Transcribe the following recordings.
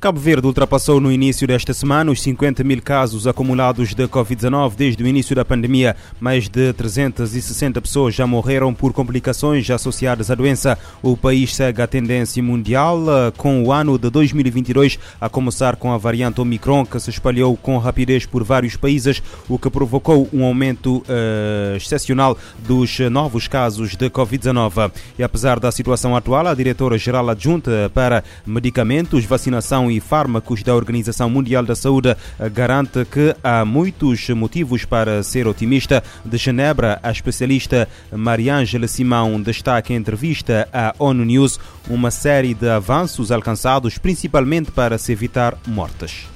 Cabo Verde ultrapassou no início desta semana os 50 mil casos acumulados de Covid-19 desde o início da pandemia. Mais de 360 pessoas já morreram por complicações associadas à doença. O país segue a tendência mundial eh, com o ano de 2022 a começar com a variante Omicron que se espalhou com rapidez por vários países, o que provocou um aumento uh, excepcional dos novos casos de Covid-19. E apesar da situação atual, a diretora-geral adjunta para medicamentos, vacinação e Fármacos da Organização Mundial da Saúde eh, garante que há muitos motivos para ser otimista. De Genebra, a especialista Mariângela Simão destaca em entrevista à ONU News uma série de avanços alcançados principalmente para se evitar mortes.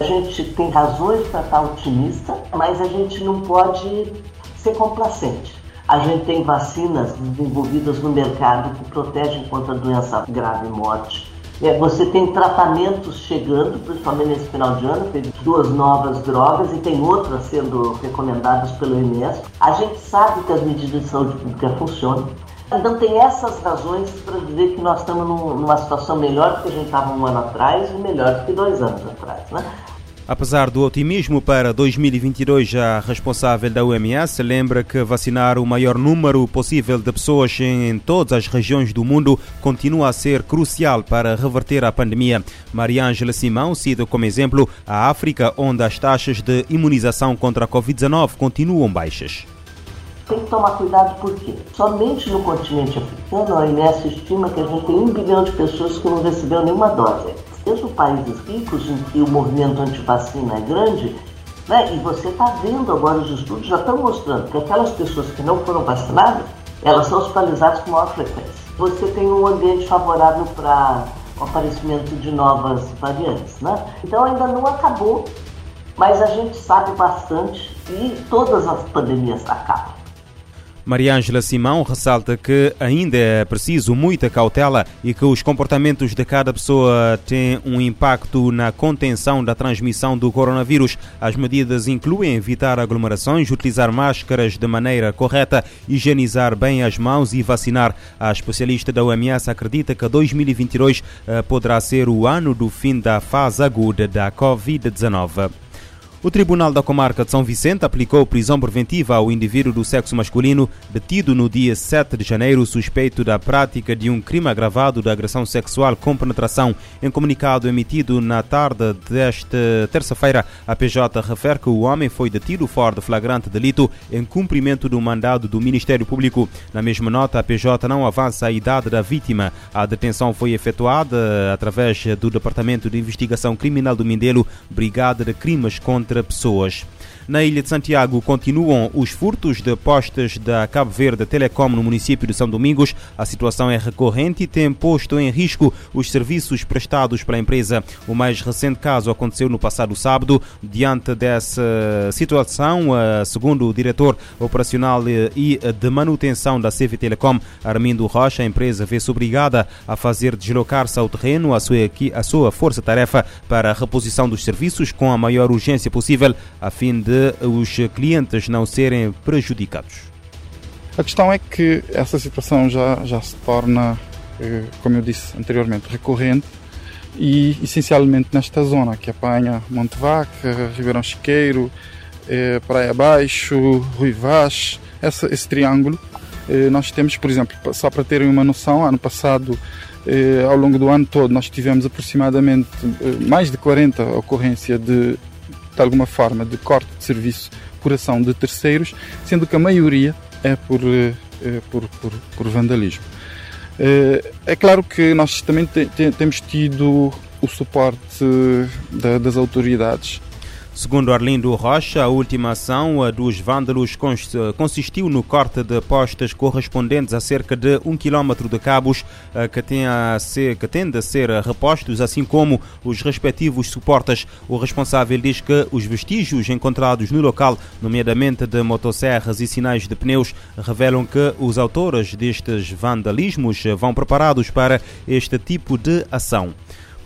A gente tem razões para estar otimista, mas a gente não pode ser complacente. A gente tem vacinas desenvolvidas no mercado que protegem contra doença grave e morte. É, você tem tratamentos chegando, principalmente nesse final de ano, teve duas novas drogas e tem outras sendo recomendadas pelo INES. A gente sabe que as medidas de saúde pública funcionam. Então tem essas razões para dizer que nós estamos numa situação melhor do que a gente estava um ano atrás e melhor do que dois anos atrás. Né? Apesar do otimismo para 2022, a responsável da OMS lembra que vacinar o maior número possível de pessoas em todas as regiões do mundo continua a ser crucial para reverter a pandemia. Mariângela Simão cita como exemplo a África, onde as taxas de imunização contra a Covid-19 continuam baixas. Tem que tomar cuidado porque somente no continente africano a OMS estima que a gente tem um bilhão de pessoas que não recebeu nenhuma dose mesmo países ricos em que o movimento antivacina é grande, né, e você está vendo agora, os estudos já estão mostrando que aquelas pessoas que não foram vacinadas, elas são hospitalizadas com maior frequência. Você tem um ambiente favorável para o aparecimento de novas variantes. Né? Então ainda não acabou, mas a gente sabe bastante e todas as pandemias acabam. Mariângela Simão ressalta que ainda é preciso muita cautela e que os comportamentos de cada pessoa têm um impacto na contenção da transmissão do coronavírus. As medidas incluem evitar aglomerações, utilizar máscaras de maneira correta, higienizar bem as mãos e vacinar. A especialista da OMS acredita que 2022 eh, poderá ser o ano do fim da fase aguda da Covid-19. O Tribunal da Comarca de São Vicente aplicou prisão preventiva ao indivíduo do sexo masculino detido no dia 7 de janeiro suspeito da prática de um crime agravado de agressão sexual com penetração. Em comunicado emitido na tarde desta terça-feira, a PJ refere que o homem foi detido fora de flagrante delito em cumprimento do mandado do Ministério Público. Na mesma nota, a PJ não avança a idade da vítima. A detenção foi efetuada através do Departamento de Investigação Criminal do Mindelo, Brigada de Crimes contra contra pessoas. Na Ilha de Santiago continuam os furtos de postes da Cabo Verde Telecom no município de São Domingos. A situação é recorrente e tem posto em risco os serviços prestados pela empresa. O mais recente caso aconteceu no passado sábado. Diante dessa situação, segundo o diretor operacional e de manutenção da CV Telecom, Armindo Rocha, a empresa vê-se obrigada a fazer deslocar-se ao terreno a sua, a sua força-tarefa para a reposição dos serviços com a maior urgência possível, a fim de os clientes não serem prejudicados? A questão é que essa situação já, já se torna, eh, como eu disse anteriormente, recorrente e essencialmente nesta zona que apanha Monte Vaca, Ribeirão Chiqueiro, eh, Praia Baixo, Rui Vaz, essa, esse triângulo. Eh, nós temos, por exemplo, só para terem uma noção, ano passado, ao longo do ano todo, nós tivemos aproximadamente mais de 40 ocorrências de de alguma forma de corte de serviço por ação de terceiros, sendo que a maioria é por, eh, por, por, por vandalismo. Eh, é claro que nós também temos tido o suporte das autoridades Segundo Arlindo Rocha, a última ação dos vândalos consistiu no corte de postes correspondentes a cerca de um quilómetro de cabos eh, que, tem ser, que tende a ser repostos, assim como os respectivos suportes. O responsável diz que os vestígios encontrados no local, nomeadamente de motosserras e sinais de pneus, revelam que os autores destes vandalismos vão preparados para este tipo de ação.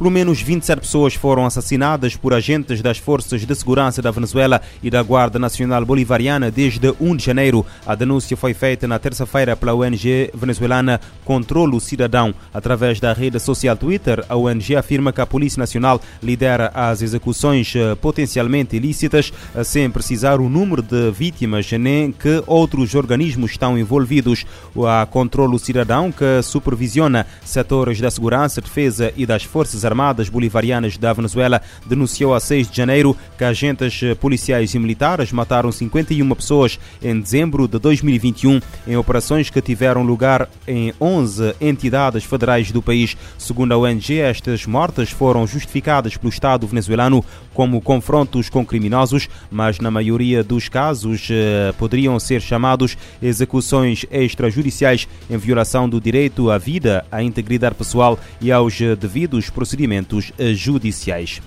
Pelo menos 27 pessoas foram assassinadas por agentes das forças de segurança da Venezuela e da Guarda Nacional Bolivariana desde 1 de janeiro. A denúncia foi feita na terça-feira pela ONG venezuelana Controlo Cidadão. Através da rede social Twitter, a ONG afirma que a Polícia Nacional lidera as execuções eh, potencialmente ilícitas, eh, sem precisar o número de vítimas nem que outros organismos estão envolvidos. A Controlo Cidadão, que supervisiona setores da segurança, defesa e das Forças Armadas Bolivarianas da Venezuela, denunciou a 6 de janeiro que agentes policiais e militares mataram 51 pessoas em dezembro de 2021 em operações que tiveram lugar em 11 entidades federais do país. Segundo a ONG, estas mortes foram justificadas pelo Estado venezuelano como confrontos com criminosos, mas na maioria dos casos eh, poderiam ser chamados execuções extrajudiciais em violação do direito à vida, à integridade pessoal e aos devidos procedimentos judiciais.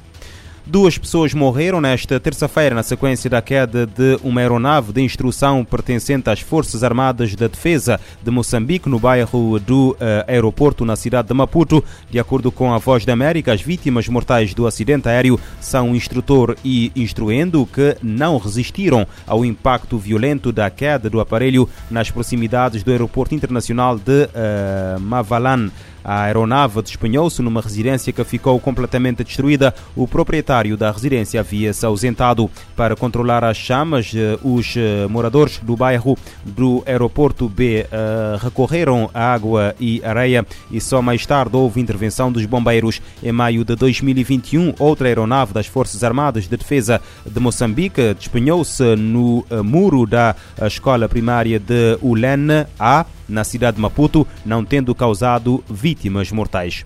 Duas pessoas morreram nesta terça-feira na sequência da queda de uma aeronave de instrução pertencente às Forças Armadas da Defesa de Moçambique, no bairro do uh, aeroporto na cidade de Maputo. De acordo com a Voz da América, as vítimas mortais do acidente aéreo são o instrutor e instruendo que não resistiram ao impacto violento da queda do aparelho nas proximidades do aeroporto internacional de uh, Mavalan. A aeronave despenhou-se numa residência que ficou completamente destruída. O proprietário da residência havia-se ausentado. Para controlar as chamas, eh, os eh, moradores do bairro do aeroporto B uh, recorreram à água e areia e só mais tarde houve intervenção dos bombeiros. Em maio de 2021, outra aeronave das Forças Armadas de Defesa de Moçambique despenhou-se no muro da escola primária de Ulene A na cidade de Maputo, não tendo causado vítimas mortais.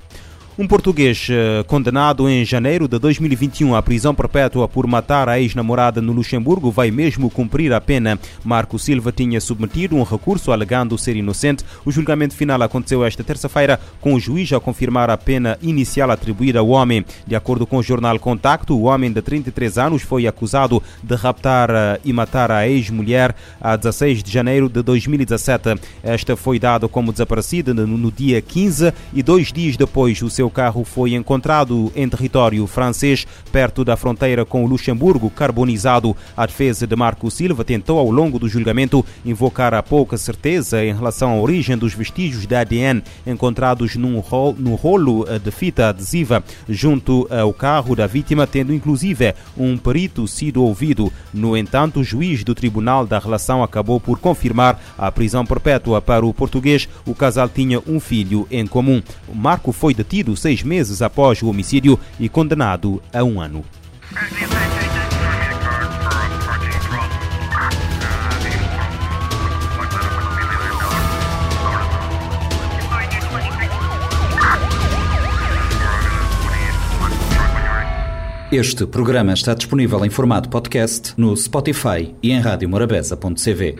Um português eh, condenado em janeiro de 2021 à prisão perpétua por matar a ex-namorada no Luxemburgo vai mesmo cumprir a pena. Marco Silva tinha submetido um recurso alegando ser inocente. O julgamento final aconteceu esta terça-feira, com o juiz a confirmar a pena inicial atribuída ao homem. De acordo com o jornal Contacto, o homem de 33 anos foi acusado de raptar eh, e matar a ex-mulher a 16 de janeiro de 2017. Esta foi dada como desaparecida no dia 15 e dois dias depois o seu seu carro foi encontrado em território francês, perto da fronteira com o Luxemburgo, carbonizado. A defesa de Marco Silva tentou, ao longo do julgamento, invocar a pouca certeza em relação à origem dos vestígios de ADN encontrados num rolo, no rolo eh, de fita adesiva junto ao carro da vítima, tendo inclusive um perito sido ouvido. No entanto, o juiz do Tribunal da Relação acabou por confirmar a prisão perpétua para o português. O casal tinha um filho em comum. Marco foi detido seis meses após o homicídio e condenado a um ano. Este programa está disponível em formato podcast no Spotify e em radiomorabeza.cv.